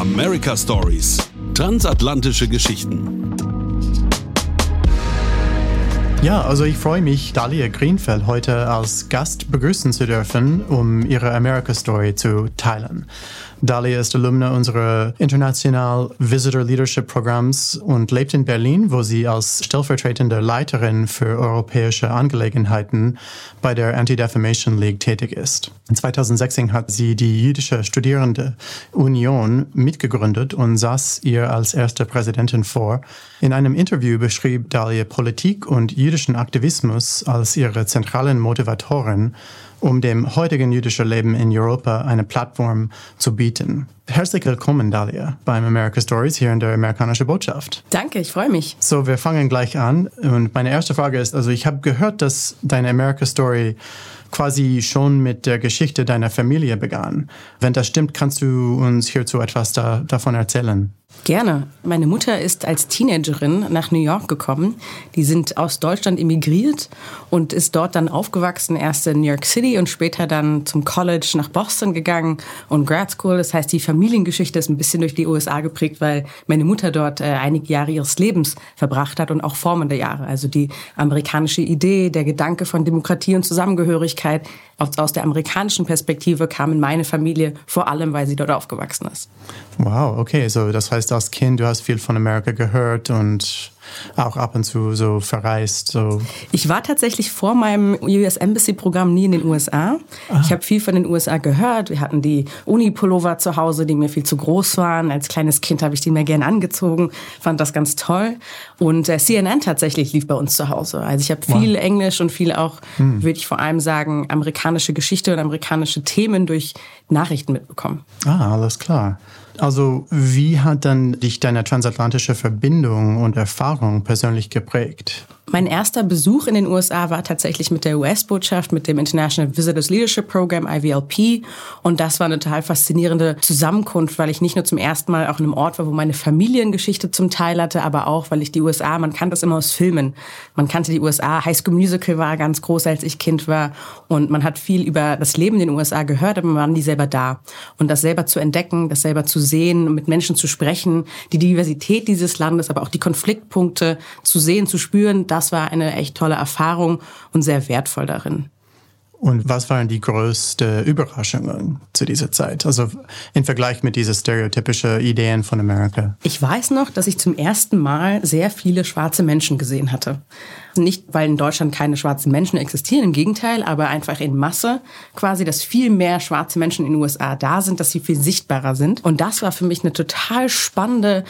America Stories. Transatlantische Geschichten. Ja, also ich freue mich, Dalia Greenfeld heute als Gast begrüßen zu dürfen, um ihre America Story zu teilen. Dalia ist Alumna unserer International Visitor Leadership Programms und lebt in Berlin, wo sie als stellvertretende Leiterin für europäische Angelegenheiten bei der Anti-Defamation League tätig ist. In 2016 hat sie die Jüdische Studierende Union mitgegründet und saß ihr als erste Präsidentin vor. In einem Interview beschrieb Dalia Politik und jüdischen Aktivismus als ihre zentralen Motivatoren um dem heutigen jüdischen Leben in Europa eine Plattform zu bieten. Herzlich willkommen, Dalia, beim America Stories hier in der amerikanischen Botschaft. Danke, ich freue mich. So, wir fangen gleich an. Und meine erste Frage ist, also ich habe gehört, dass deine America Story quasi schon mit der Geschichte deiner Familie begann. Wenn das stimmt, kannst du uns hierzu etwas da, davon erzählen? Gerne. Meine Mutter ist als Teenagerin nach New York gekommen. Die sind aus Deutschland emigriert und ist dort dann aufgewachsen, erst in New York City und später dann zum College nach Boston gegangen und Grad School. Das heißt, die Familiengeschichte ist ein bisschen durch die USA geprägt, weil meine Mutter dort äh, einige Jahre ihres Lebens verbracht hat und auch formende Jahre. Also die amerikanische Idee, der Gedanke von Demokratie und Zusammengehörigkeit aus, der amerikanischen Perspektive kam in meine Familie vor allem, weil sie dort aufgewachsen ist. Wow, okay, so das heißt als Kind, du hast viel von Amerika gehört und auch ab und zu so verreist? So. Ich war tatsächlich vor meinem US Embassy-Programm nie in den USA. Ah. Ich habe viel von den USA gehört. Wir hatten die Uni-Pullover zu Hause, die mir viel zu groß waren. Als kleines Kind habe ich die mir gerne angezogen, fand das ganz toll. Und äh, CNN tatsächlich lief bei uns zu Hause. Also ich habe viel wow. Englisch und viel auch, hm. würde ich vor allem sagen, amerikanische Geschichte und amerikanische Themen durch Nachrichten mitbekommen. Ah, alles klar. Also wie hat dann dich deine transatlantische Verbindung und Erfahrung persönlich geprägt? Mein erster Besuch in den USA war tatsächlich mit der US-Botschaft, mit dem International Visitors Leadership Program, IVLP. Und das war eine total faszinierende Zusammenkunft, weil ich nicht nur zum ersten Mal auch in einem Ort war, wo meine Familiengeschichte zum Teil hatte, aber auch, weil ich die USA, man kannte das immer aus Filmen. Man kannte die USA, High School Musical war ganz groß, als ich Kind war. Und man hat viel über das Leben in den USA gehört, aber man war nie selber da. Und das selber zu entdecken, das selber zu sehen, mit Menschen zu sprechen, die Diversität dieses Landes, aber auch die Konfliktpunkte zu sehen, zu spüren, das war eine echt tolle Erfahrung und sehr wertvoll darin. Und was waren die größten Überraschungen zu dieser Zeit? Also im Vergleich mit diesen stereotypischen Ideen von Amerika. Ich weiß noch, dass ich zum ersten Mal sehr viele schwarze Menschen gesehen hatte. Nicht, weil in Deutschland keine schwarzen Menschen existieren, im Gegenteil, aber einfach in Masse quasi, dass viel mehr schwarze Menschen in den USA da sind, dass sie viel sichtbarer sind. Und das war für mich eine total spannende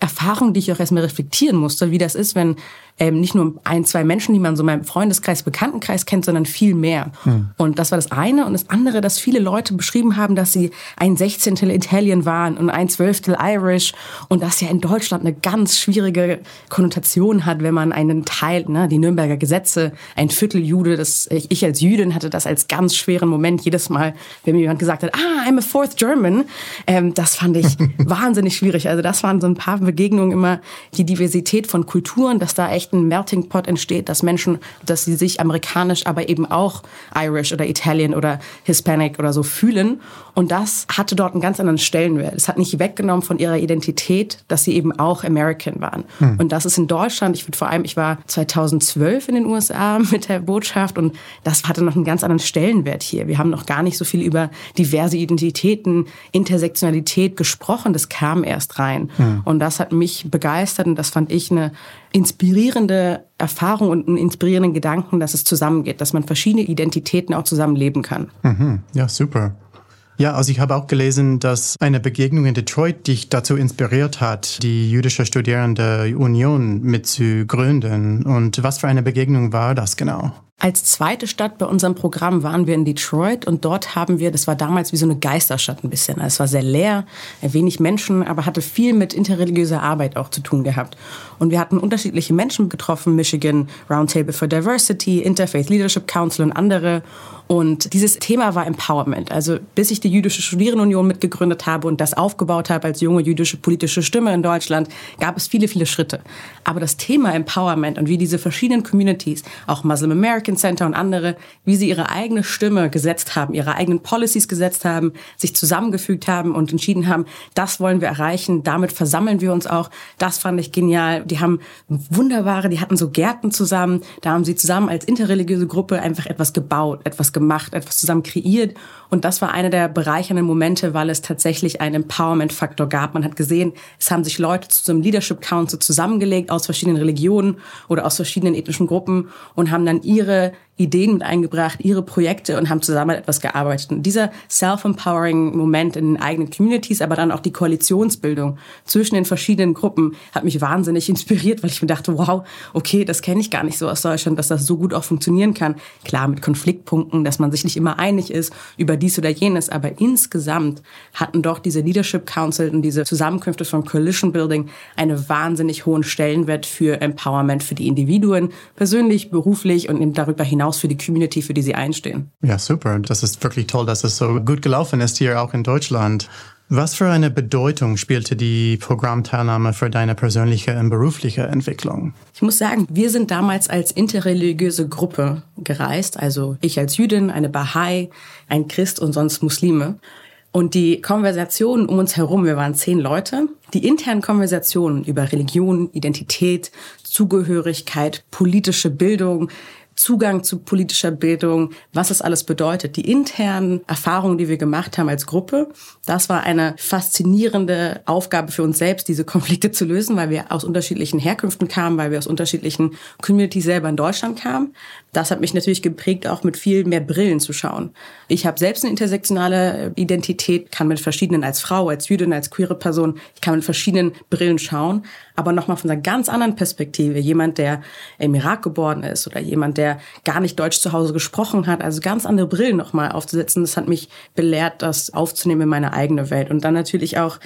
Erfahrung, die ich auch erstmal reflektieren musste, wie das ist, wenn ähm, nicht nur ein, zwei Menschen, die man so in meinem Freundeskreis, Bekanntenkreis kennt, sondern viel mehr. Mhm. Und das war das eine. Und das andere, dass viele Leute beschrieben haben, dass sie ein Sechzehntel Italien waren und ein Zwölftel Irish. Und das ja in Deutschland eine ganz schwierige Konnotation hat, wenn man einen Teil, ne, die Nürnberger Gesetze, ein Viertel Jude, das, ich, als Jüdin hatte das als ganz schweren Moment jedes Mal, wenn mir jemand gesagt hat, ah, I'm a fourth German. Ähm, das fand ich wahnsinnig schwierig. Also das waren so ein paar Begegnungen immer, die Diversität von Kulturen, dass da echt echt ein Melting Pot entsteht, dass Menschen, dass sie sich amerikanisch, aber eben auch Irish oder Italian oder Hispanic oder so fühlen. Und das hatte dort einen ganz anderen Stellenwert. Es hat nicht weggenommen von ihrer Identität, dass sie eben auch American waren. Hm. Und das ist in Deutschland, ich würde vor allem, ich war 2012 in den USA mit der Botschaft und das hatte noch einen ganz anderen Stellenwert hier. Wir haben noch gar nicht so viel über diverse Identitäten, Intersektionalität gesprochen. Das kam erst rein. Hm. Und das hat mich begeistert und das fand ich eine inspirierende Erfahrung und einen inspirierenden Gedanken, dass es zusammengeht, dass man verschiedene Identitäten auch zusammenleben kann. Mhm. Ja, super. Ja, also ich habe auch gelesen, dass eine Begegnung in Detroit dich dazu inspiriert hat, die jüdische Studierende Union mitzugründen. Und was für eine Begegnung war das genau? Als zweite Stadt bei unserem Programm waren wir in Detroit und dort haben wir, das war damals wie so eine Geisterstadt ein bisschen. Also es war sehr leer, wenig Menschen, aber hatte viel mit interreligiöser Arbeit auch zu tun gehabt. Und wir hatten unterschiedliche Menschen getroffen, Michigan Roundtable for Diversity, Interfaith Leadership Council und andere. Und dieses Thema war Empowerment. Also bis ich die Jüdische Studierendenunion mitgegründet habe und das aufgebaut habe als junge jüdische politische Stimme in Deutschland, gab es viele, viele Schritte. Aber das Thema Empowerment und wie diese verschiedenen Communities, auch Muslim American, Perkins Center und andere, wie sie ihre eigene Stimme gesetzt haben, ihre eigenen Policies gesetzt haben, sich zusammengefügt haben und entschieden haben, das wollen wir erreichen, damit versammeln wir uns auch. Das fand ich genial. Die haben wunderbare, die hatten so Gärten zusammen, da haben sie zusammen als interreligiöse Gruppe einfach etwas gebaut, etwas gemacht, etwas zusammen kreiert und das war einer der bereichernden Momente, weil es tatsächlich einen Empowerment-Faktor gab. Man hat gesehen, es haben sich Leute zu so einem Leadership Council zusammengelegt aus verschiedenen Religionen oder aus verschiedenen ethnischen Gruppen und haben dann ihre Uh. Ideen mit eingebracht, ihre Projekte und haben zusammen etwas gearbeitet. Und dieser self-empowering Moment in den eigenen Communities, aber dann auch die Koalitionsbildung zwischen den verschiedenen Gruppen hat mich wahnsinnig inspiriert, weil ich mir dachte, wow, okay, das kenne ich gar nicht so aus Deutschland, dass das so gut auch funktionieren kann. Klar, mit Konfliktpunkten, dass man sich nicht immer einig ist über dies oder jenes, aber insgesamt hatten doch diese Leadership Council und diese Zusammenkünfte von Coalition Building einen wahnsinnig hohen Stellenwert für Empowerment für die Individuen, persönlich, beruflich und darüber hinaus hinaus für die Community, für die sie einstehen. Ja, super. Das ist wirklich toll, dass es so gut gelaufen ist hier auch in Deutschland. Was für eine Bedeutung spielte die Programmteilnahme für deine persönliche und berufliche Entwicklung? Ich muss sagen, wir sind damals als interreligiöse Gruppe gereist, also ich als Jüdin, eine Bahai, ein Christ und sonst Muslime. Und die Konversationen um uns herum, wir waren zehn Leute, die internen Konversationen über Religion, Identität, Zugehörigkeit, politische Bildung, Zugang zu politischer Bildung, was es alles bedeutet. Die internen Erfahrungen, die wir gemacht haben als Gruppe, das war eine faszinierende Aufgabe für uns selbst, diese Konflikte zu lösen, weil wir aus unterschiedlichen Herkünften kamen, weil wir aus unterschiedlichen Communities selber in Deutschland kamen. Das hat mich natürlich geprägt, auch mit viel mehr Brillen zu schauen. Ich habe selbst eine intersektionale Identität, kann mit verschiedenen als Frau, als Jüdin, als queere Person, ich kann mit verschiedenen Brillen schauen, aber nochmal von einer ganz anderen Perspektive. Jemand, der im Irak geboren ist oder jemand, der gar nicht Deutsch zu Hause gesprochen hat, also ganz andere Brillen nochmal aufzusetzen, das hat mich belehrt, das aufzunehmen in meine eigene Welt. Und dann natürlich auch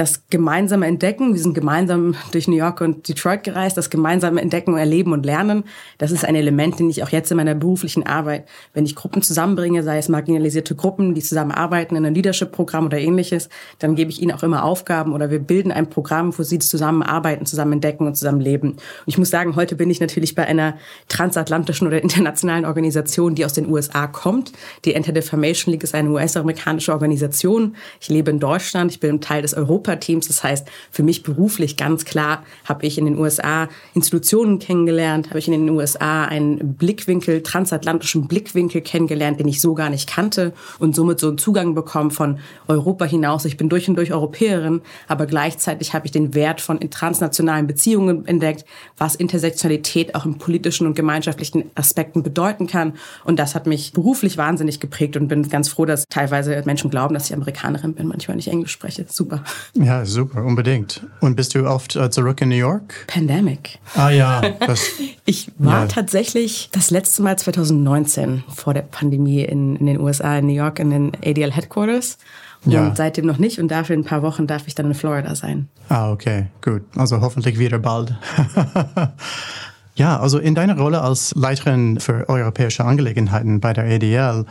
das gemeinsame Entdecken, wir sind gemeinsam durch New York und Detroit gereist, das gemeinsame Entdecken, Erleben und Lernen, das ist ein Element, den ich auch jetzt in meiner beruflichen Arbeit, wenn ich Gruppen zusammenbringe, sei es marginalisierte Gruppen, die zusammenarbeiten in einem Leadership-Programm oder ähnliches, dann gebe ich ihnen auch immer Aufgaben oder wir bilden ein Programm, wo sie zusammenarbeiten, zusammen entdecken und zusammen leben. Und ich muss sagen, heute bin ich natürlich bei einer transatlantischen oder internationalen Organisation, die aus den USA kommt. Die Anti-Defamation League ist eine US-amerikanische Organisation. Ich lebe in Deutschland, ich bin Teil des Europa Europateams. Das heißt, für mich beruflich ganz klar habe ich in den USA Institutionen kennengelernt, habe ich in den USA einen Blickwinkel, transatlantischen Blickwinkel kennengelernt, den ich so gar nicht kannte und somit so einen Zugang bekommen von Europa hinaus. Ich bin durch und durch Europäerin, aber gleichzeitig habe ich den Wert von transnationalen Beziehungen entdeckt, was Intersektionalität auch in politischen und gemeinschaftlichen Aspekten bedeuten kann. Und das hat mich beruflich wahnsinnig geprägt und bin ganz froh, dass teilweise Menschen glauben, dass ich Amerikanerin bin, manchmal nicht Englisch spreche. Super. Ja, super, unbedingt. Und bist du oft äh, zurück in New York? Pandemic. Ah ja. Das, ich war ja. tatsächlich das letzte Mal 2019 vor der Pandemie in, in den USA, in New York, in den ADL Headquarters. Und ja. seitdem noch nicht. Und dafür in ein paar Wochen darf ich dann in Florida sein. Ah, okay, gut. Also hoffentlich wieder bald. ja, also in deiner Rolle als Leiterin für europäische Angelegenheiten bei der ADL,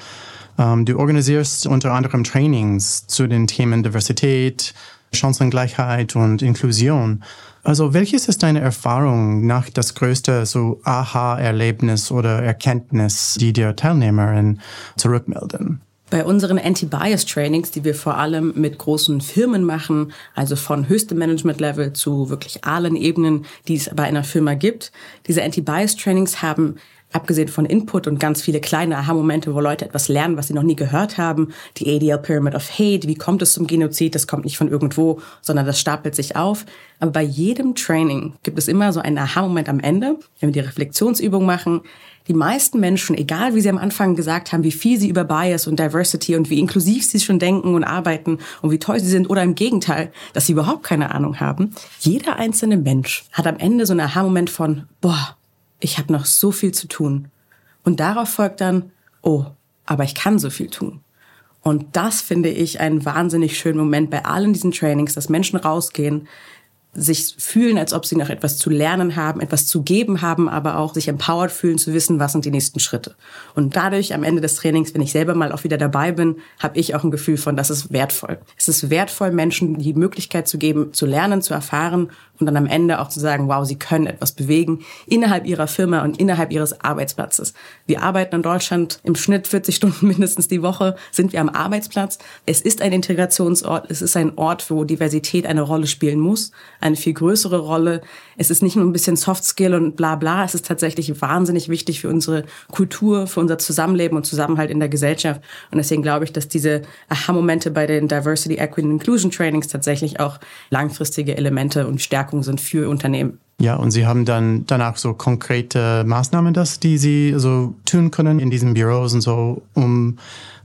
ähm, du organisierst unter anderem Trainings zu den Themen Diversität, Chancengleichheit und Inklusion. Also welches ist deine Erfahrung nach das größte so Aha-Erlebnis oder Erkenntnis, die dir Teilnehmerinnen zurückmelden? Bei unseren Anti-Bias-Trainings, die wir vor allem mit großen Firmen machen, also von höchstem Management-Level zu wirklich allen Ebenen, die es bei einer Firma gibt, diese Anti-Bias-Trainings haben abgesehen von Input und ganz viele kleine Aha-Momente, wo Leute etwas lernen, was sie noch nie gehört haben. Die ADL Pyramid of Hate, wie kommt es zum Genozid? Das kommt nicht von irgendwo, sondern das stapelt sich auf. Aber bei jedem Training gibt es immer so einen Aha-Moment am Ende, wenn wir die Reflexionsübung machen. Die meisten Menschen, egal wie sie am Anfang gesagt haben, wie viel sie über Bias und Diversity und wie inklusiv sie schon denken und arbeiten und wie toll sie sind oder im Gegenteil, dass sie überhaupt keine Ahnung haben, jeder einzelne Mensch hat am Ende so einen Aha-Moment von, boah, ich habe noch so viel zu tun. Und darauf folgt dann, oh, aber ich kann so viel tun. Und das finde ich einen wahnsinnig schönen Moment bei allen diesen Trainings, dass Menschen rausgehen, sich fühlen, als ob sie noch etwas zu lernen haben, etwas zu geben haben, aber auch sich empowered fühlen, zu wissen, was sind die nächsten Schritte. Und dadurch am Ende des Trainings, wenn ich selber mal auch wieder dabei bin, habe ich auch ein Gefühl von, das ist wertvoll. Es ist wertvoll, Menschen die Möglichkeit zu geben, zu lernen, zu erfahren, und dann am Ende auch zu sagen, wow, sie können etwas bewegen innerhalb ihrer Firma und innerhalb ihres Arbeitsplatzes. Wir arbeiten in Deutschland im Schnitt 40 Stunden mindestens die Woche, sind wir am Arbeitsplatz. Es ist ein Integrationsort, es ist ein Ort, wo Diversität eine Rolle spielen muss, eine viel größere Rolle. Es ist nicht nur ein bisschen Soft Skill und bla bla, es ist tatsächlich wahnsinnig wichtig für unsere Kultur, für unser Zusammenleben und Zusammenhalt in der Gesellschaft. Und deswegen glaube ich, dass diese Aha-Momente bei den Diversity, Equity and Inclusion Trainings tatsächlich auch langfristige Elemente und Stärkungen sind für Unternehmen. Ja, und Sie haben dann danach so konkrete Maßnahmen, dass die Sie so tun können in diesen Büros und so, um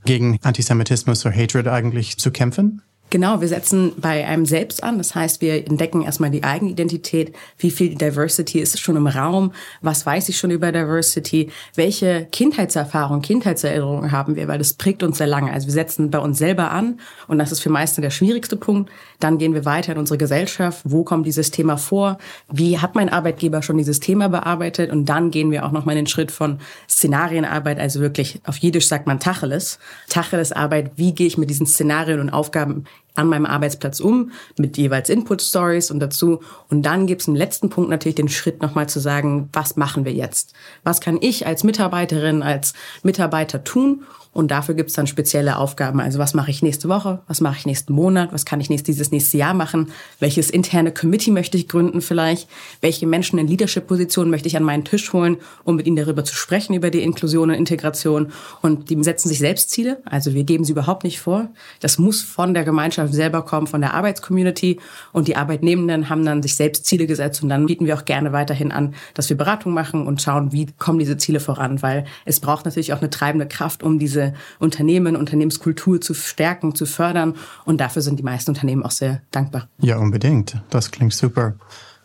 gegen Antisemitismus oder Hatred eigentlich zu kämpfen? Genau, wir setzen bei einem selbst an. Das heißt, wir entdecken erstmal die Eigenidentität. Wie viel Diversity ist schon im Raum? Was weiß ich schon über Diversity? Welche Kindheitserfahrungen, Kindheitserinnerungen haben wir? Weil das prägt uns sehr lange. Also wir setzen bei uns selber an. Und das ist für meisten der schwierigste Punkt. Dann gehen wir weiter in unsere Gesellschaft. Wo kommt dieses Thema vor? Wie hat mein Arbeitgeber schon dieses Thema bearbeitet? Und dann gehen wir auch nochmal den Schritt von Szenarienarbeit, also wirklich auf Jiddisch sagt man Tacheles. Tacheles Arbeit. Wie gehe ich mit diesen Szenarien und Aufgaben an meinem Arbeitsplatz um, mit jeweils Input-Stories und dazu. Und dann gibt es im letzten Punkt natürlich den Schritt nochmal zu sagen, was machen wir jetzt? Was kann ich als Mitarbeiterin, als Mitarbeiter tun? Und dafür gibt es dann spezielle Aufgaben. Also was mache ich nächste Woche? Was mache ich nächsten Monat? Was kann ich nächstes, dieses nächste Jahr machen? Welches interne Committee möchte ich gründen vielleicht? Welche Menschen in Leadership-Positionen möchte ich an meinen Tisch holen, um mit ihnen darüber zu sprechen, über die Inklusion und Integration? Und die setzen sich selbst Ziele. Also wir geben sie überhaupt nicht vor. Das muss von der Gemeinschaft selber kommen, von der Arbeitscommunity. Und die Arbeitnehmenden haben dann sich selbst Ziele gesetzt. Und dann bieten wir auch gerne weiterhin an, dass wir Beratung machen und schauen, wie kommen diese Ziele voran. Weil es braucht natürlich auch eine treibende Kraft, um diese Unternehmen, Unternehmenskultur zu stärken, zu fördern. Und dafür sind die meisten Unternehmen auch sehr dankbar. Ja, unbedingt. Das klingt super.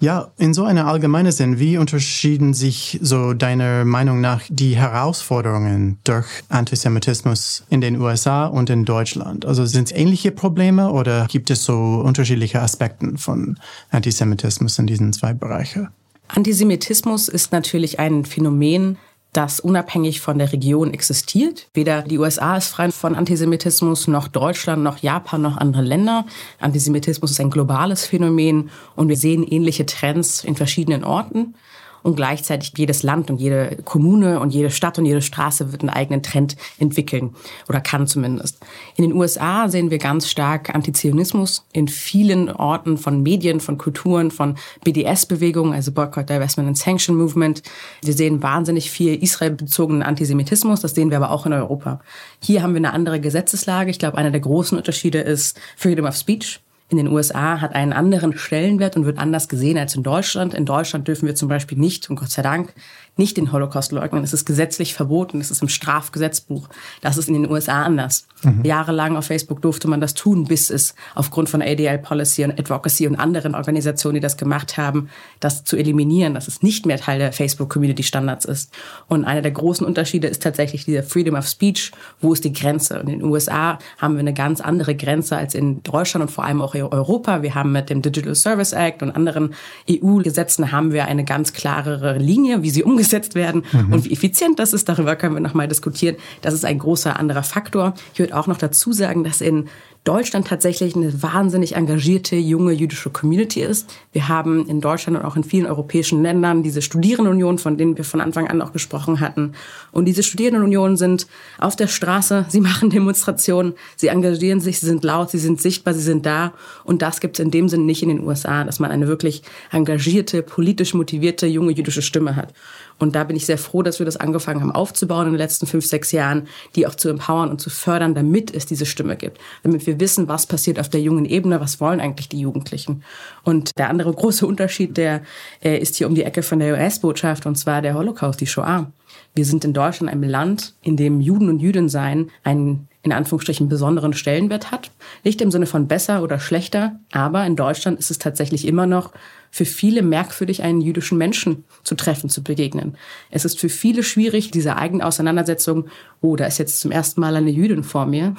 Ja, in so einer allgemeinen Sinn, wie unterschieden sich so deiner Meinung nach die Herausforderungen durch Antisemitismus in den USA und in Deutschland? Also sind es ähnliche Probleme oder gibt es so unterschiedliche Aspekte von Antisemitismus in diesen zwei Bereichen? Antisemitismus ist natürlich ein Phänomen, das unabhängig von der Region existiert. Weder die USA ist frei von Antisemitismus, noch Deutschland, noch Japan, noch andere Länder. Antisemitismus ist ein globales Phänomen und wir sehen ähnliche Trends in verschiedenen Orten und gleichzeitig jedes Land und jede Kommune und jede Stadt und jede Straße wird einen eigenen Trend entwickeln oder kann zumindest. In den USA sehen wir ganz stark Antizionismus in vielen Orten von Medien, von Kulturen, von BDS-Bewegungen, also Boycott, Divestment and Sanction Movement. Wir sehen wahnsinnig viel Israel-bezogenen Antisemitismus, das sehen wir aber auch in Europa. Hier haben wir eine andere Gesetzeslage. Ich glaube, einer der großen Unterschiede ist Freedom of Speech in den USA hat einen anderen Stellenwert und wird anders gesehen als in Deutschland. In Deutschland dürfen wir zum Beispiel nicht, und Gott sei Dank, nicht den Holocaust leugnen. Es ist gesetzlich verboten. Es ist im Strafgesetzbuch. Das ist in den USA anders. Mhm. Jahrelang auf Facebook durfte man das tun, bis es aufgrund von ADL Policy und Advocacy und anderen Organisationen, die das gemacht haben, das zu eliminieren, dass es nicht mehr Teil der Facebook Community Standards ist. Und einer der großen Unterschiede ist tatsächlich dieser Freedom of Speech. Wo ist die Grenze? Und in den USA haben wir eine ganz andere Grenze als in Deutschland und vor allem auch in Europa. Wir haben mit dem Digital Service Act und anderen EU-Gesetzen haben wir eine ganz klarere Linie, wie sie umgesetzt werden mhm. und wie effizient das ist, darüber können wir nochmal diskutieren. Das ist ein großer anderer Faktor. Ich würde auch noch dazu sagen, dass in Deutschland tatsächlich eine wahnsinnig engagierte junge jüdische Community ist. Wir haben in Deutschland und auch in vielen europäischen Ländern diese Studierendenunion, von denen wir von Anfang an auch gesprochen hatten. Und diese Studierendenunionen sind auf der Straße, sie machen Demonstrationen, sie engagieren sich, sie sind laut, sie sind sichtbar, sie sind da. Und das gibt es in dem Sinne nicht in den USA, dass man eine wirklich engagierte, politisch motivierte junge jüdische Stimme hat. Und da bin ich sehr froh, dass wir das angefangen haben aufzubauen in den letzten fünf, sechs Jahren, die auch zu empowern und zu fördern, damit es diese Stimme gibt. Damit wir wissen, was passiert auf der jungen Ebene, was wollen eigentlich die Jugendlichen. Und der andere große Unterschied, der äh, ist hier um die Ecke von der US-Botschaft, und zwar der Holocaust, die Shoah. Wir sind in Deutschland einem Land, in dem Juden und Jüdinnen einen in Anführungsstrichen besonderen Stellenwert hat. Nicht im Sinne von besser oder schlechter, aber in Deutschland ist es tatsächlich immer noch für viele merkwürdig, einen jüdischen Menschen zu treffen, zu begegnen. Es ist für viele schwierig, diese eigene Auseinandersetzung, oh, da ist jetzt zum ersten Mal eine Jüdin vor mir.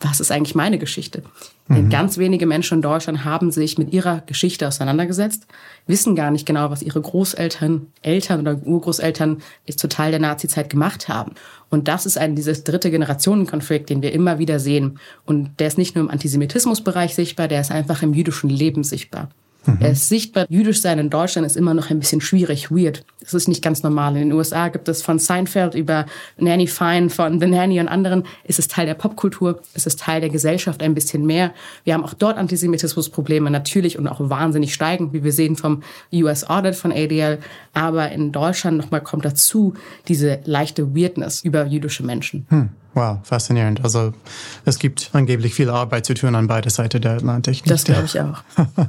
Was ist eigentlich meine Geschichte? Mhm. Ganz wenige Menschen in Deutschland haben sich mit ihrer Geschichte auseinandergesetzt, wissen gar nicht genau, was ihre Großeltern, Eltern oder Urgroßeltern zur Teil der Nazizeit gemacht haben. Und das ist ein dieses dritte Generationenkonflikt, den wir immer wieder sehen. Und der ist nicht nur im Antisemitismusbereich sichtbar, der ist einfach im jüdischen Leben sichtbar. Mhm. Es ist sichtbar, jüdisch sein in Deutschland ist immer noch ein bisschen schwierig, weird. Das ist nicht ganz normal. In den USA gibt es von Seinfeld über Nanny Fine, von The Nanny und anderen, ist es Teil der Popkultur, ist es Teil der Gesellschaft ein bisschen mehr. Wir haben auch dort Antisemitismusprobleme natürlich und auch wahnsinnig steigend, wie wir sehen vom US Audit von ADL. Aber in Deutschland nochmal kommt dazu diese leichte Weirdness über jüdische Menschen. Hm. Wow, faszinierend. Also es gibt angeblich viel Arbeit zu tun an beider Seiten der Atlantik. Das glaube ich auch.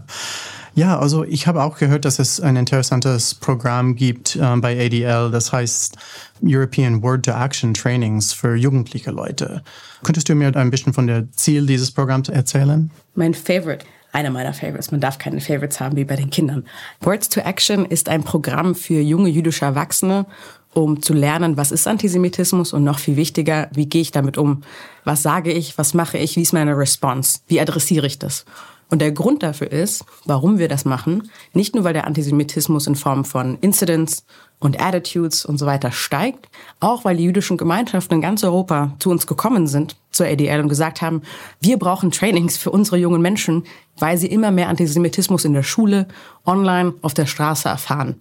Ja, also ich habe auch gehört, dass es ein interessantes Programm gibt äh, bei ADL, das heißt European Word to Action Trainings für jugendliche Leute. Könntest du mir ein bisschen von der Ziel dieses Programms erzählen? Mein Favorite einer meiner Favorites. Man darf keine Favorites haben wie bei den Kindern. Words to Action ist ein Programm für junge jüdische Erwachsene, um zu lernen, was ist Antisemitismus und noch viel wichtiger, wie gehe ich damit um? Was sage ich? Was mache ich? Wie ist meine Response? Wie adressiere ich das? Und der Grund dafür ist, warum wir das machen, nicht nur weil der Antisemitismus in Form von Incidents und Attitudes und so weiter steigt, auch weil die jüdischen Gemeinschaften in ganz Europa zu uns gekommen sind, zur ADL und gesagt haben, wir brauchen Trainings für unsere jungen Menschen, weil sie immer mehr Antisemitismus in der Schule, online, auf der Straße erfahren.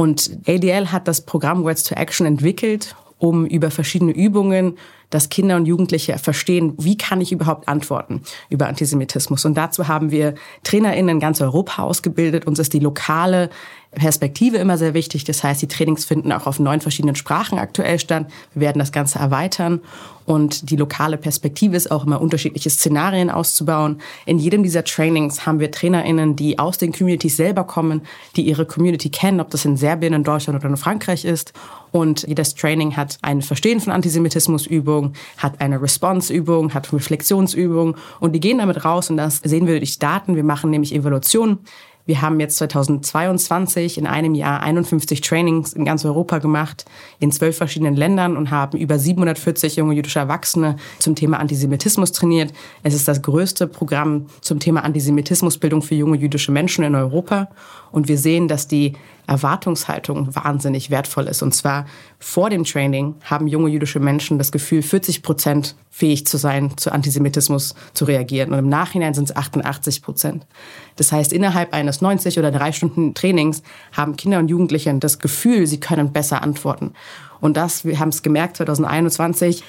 Und ADL hat das Programm Words to Action entwickelt, um über verschiedene Übungen dass Kinder und Jugendliche verstehen, wie kann ich überhaupt antworten über Antisemitismus. Und dazu haben wir TrainerInnen in ganz Europa ausgebildet. Uns ist die lokale Perspektive immer sehr wichtig. Das heißt, die Trainings finden auch auf neun verschiedenen Sprachen aktuell statt. Wir werden das Ganze erweitern. Und die lokale Perspektive ist auch immer unterschiedliche Szenarien auszubauen. In jedem dieser Trainings haben wir TrainerInnen, die aus den Communities selber kommen, die ihre Community kennen, ob das in Serbien, in Deutschland oder in Frankreich ist. Und jedes Training hat ein Verstehen von Antisemitismusübung, hat eine Response-Übung, hat Reflexionsübung und die gehen damit raus und das sehen wir durch Daten. Wir machen nämlich Evaluation. Wir haben jetzt 2022 in einem Jahr 51 Trainings in ganz Europa gemacht, in zwölf verschiedenen Ländern und haben über 740 junge jüdische Erwachsene zum Thema Antisemitismus trainiert. Es ist das größte Programm zum Thema Antisemitismusbildung für junge jüdische Menschen in Europa. Und wir sehen, dass die Erwartungshaltung wahnsinnig wertvoll ist. Und zwar vor dem Training haben junge jüdische Menschen das Gefühl, 40 Prozent fähig zu sein, zu Antisemitismus zu reagieren. Und im Nachhinein sind es 88 Prozent. Das heißt, innerhalb eines 90 oder drei Stunden Trainings haben Kinder und Jugendliche das Gefühl, sie können besser antworten. Und das, wir haben es gemerkt, 2021,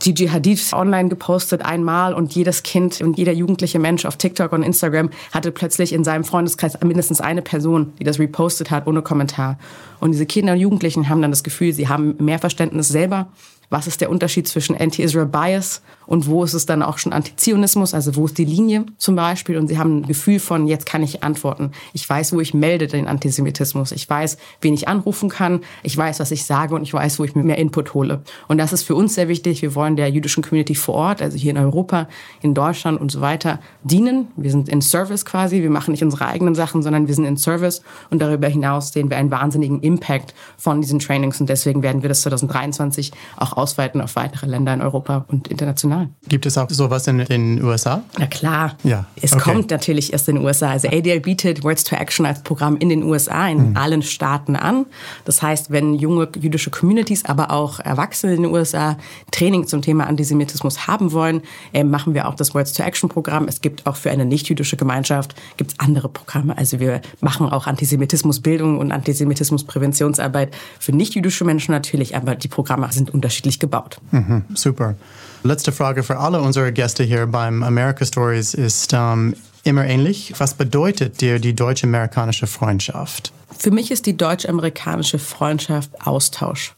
Gigi Hadid online gepostet einmal und jedes Kind und jeder jugendliche Mensch auf TikTok und Instagram hatte plötzlich in seinem Freundeskreis mindestens eine Person, die das repostet hat ohne Kommentar. Und diese Kinder und Jugendlichen haben dann das Gefühl, sie haben mehr Verständnis selber was ist der Unterschied zwischen Anti-Israel Bias und wo ist es dann auch schon Antizionismus, also wo ist die Linie zum Beispiel und sie haben ein Gefühl von, jetzt kann ich antworten. Ich weiß, wo ich melde den Antisemitismus. Ich weiß, wen ich anrufen kann. Ich weiß, was ich sage und ich weiß, wo ich mir mehr Input hole. Und das ist für uns sehr wichtig. Wir wollen der jüdischen Community vor Ort, also hier in Europa, in Deutschland und so weiter, dienen. Wir sind in Service quasi. Wir machen nicht unsere eigenen Sachen, sondern wir sind in Service und darüber hinaus sehen wir einen wahnsinnigen Impact von diesen Trainings und deswegen werden wir das 2023 auch ausweiten auf weitere Länder in Europa und international. Gibt es auch sowas in den USA? Na klar. Ja. Es okay. kommt natürlich erst in den USA. Also ADL bietet Words to Action als Programm in den USA, in mhm. allen Staaten an. Das heißt, wenn junge jüdische Communities, aber auch Erwachsene in den USA Training zum Thema Antisemitismus haben wollen, äh, machen wir auch das Words to Action Programm. Es gibt auch für eine nicht-jüdische Gemeinschaft gibt's andere Programme. Also wir machen auch Antisemitismusbildung und Antisemitismuspräventionsarbeit für nicht-jüdische Menschen natürlich, aber die Programme sind unterschiedlich richtig gebaut. Mhm, super. Letzte Frage für alle unsere Gäste hier beim America Stories ist ähm, immer ähnlich. Was bedeutet dir die deutsch-amerikanische Freundschaft? Für mich ist die deutsch-amerikanische Freundschaft Austausch.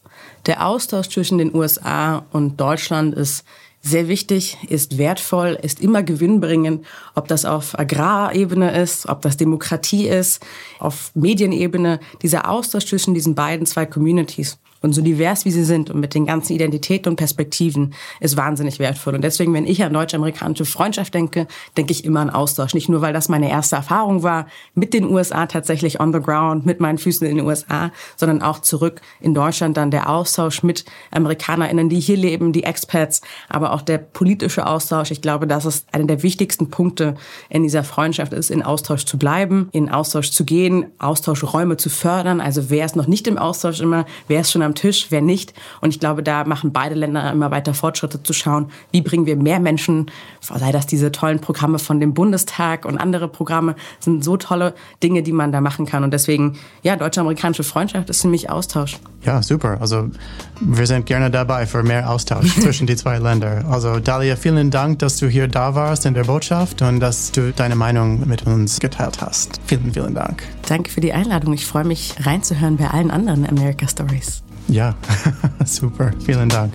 Der Austausch zwischen den USA und Deutschland ist sehr wichtig, ist wertvoll, ist immer gewinnbringend, ob das auf Agrarebene ist, ob das Demokratie ist, auf Medienebene. Dieser Austausch zwischen diesen beiden zwei Communities und so divers wie sie sind und mit den ganzen Identitäten und Perspektiven ist wahnsinnig wertvoll. Und deswegen, wenn ich an deutsch-amerikanische Freundschaft denke, denke ich immer an Austausch. Nicht nur, weil das meine erste Erfahrung war mit den USA tatsächlich on the ground, mit meinen Füßen in den USA, sondern auch zurück in Deutschland dann der Austausch mit AmerikanerInnen, die hier leben, die Expats, aber auch der politische Austausch. Ich glaube, das ist einer der wichtigsten Punkte in dieser Freundschaft ist, in Austausch zu bleiben, in Austausch zu gehen, Austauschräume zu fördern. Also wer ist noch nicht im Austausch immer, wer ist schon am am Tisch, wer nicht. Und ich glaube, da machen beide Länder immer weiter Fortschritte zu schauen, wie bringen wir mehr Menschen, sei das diese tollen Programme von dem Bundestag und andere Programme, sind so tolle Dinge, die man da machen kann. Und deswegen, ja, deutsche-amerikanische Freundschaft ist ziemlich Austausch. Ja, super. Also wir sind gerne dabei für mehr Austausch zwischen die zwei Länder. Also Dalia, vielen Dank, dass du hier da warst in der Botschaft und dass du deine Meinung mit uns geteilt hast. Vielen, vielen Dank. Danke für die Einladung. Ich freue mich reinzuhören bei allen anderen America Stories. Ja, super. Vielen Dank.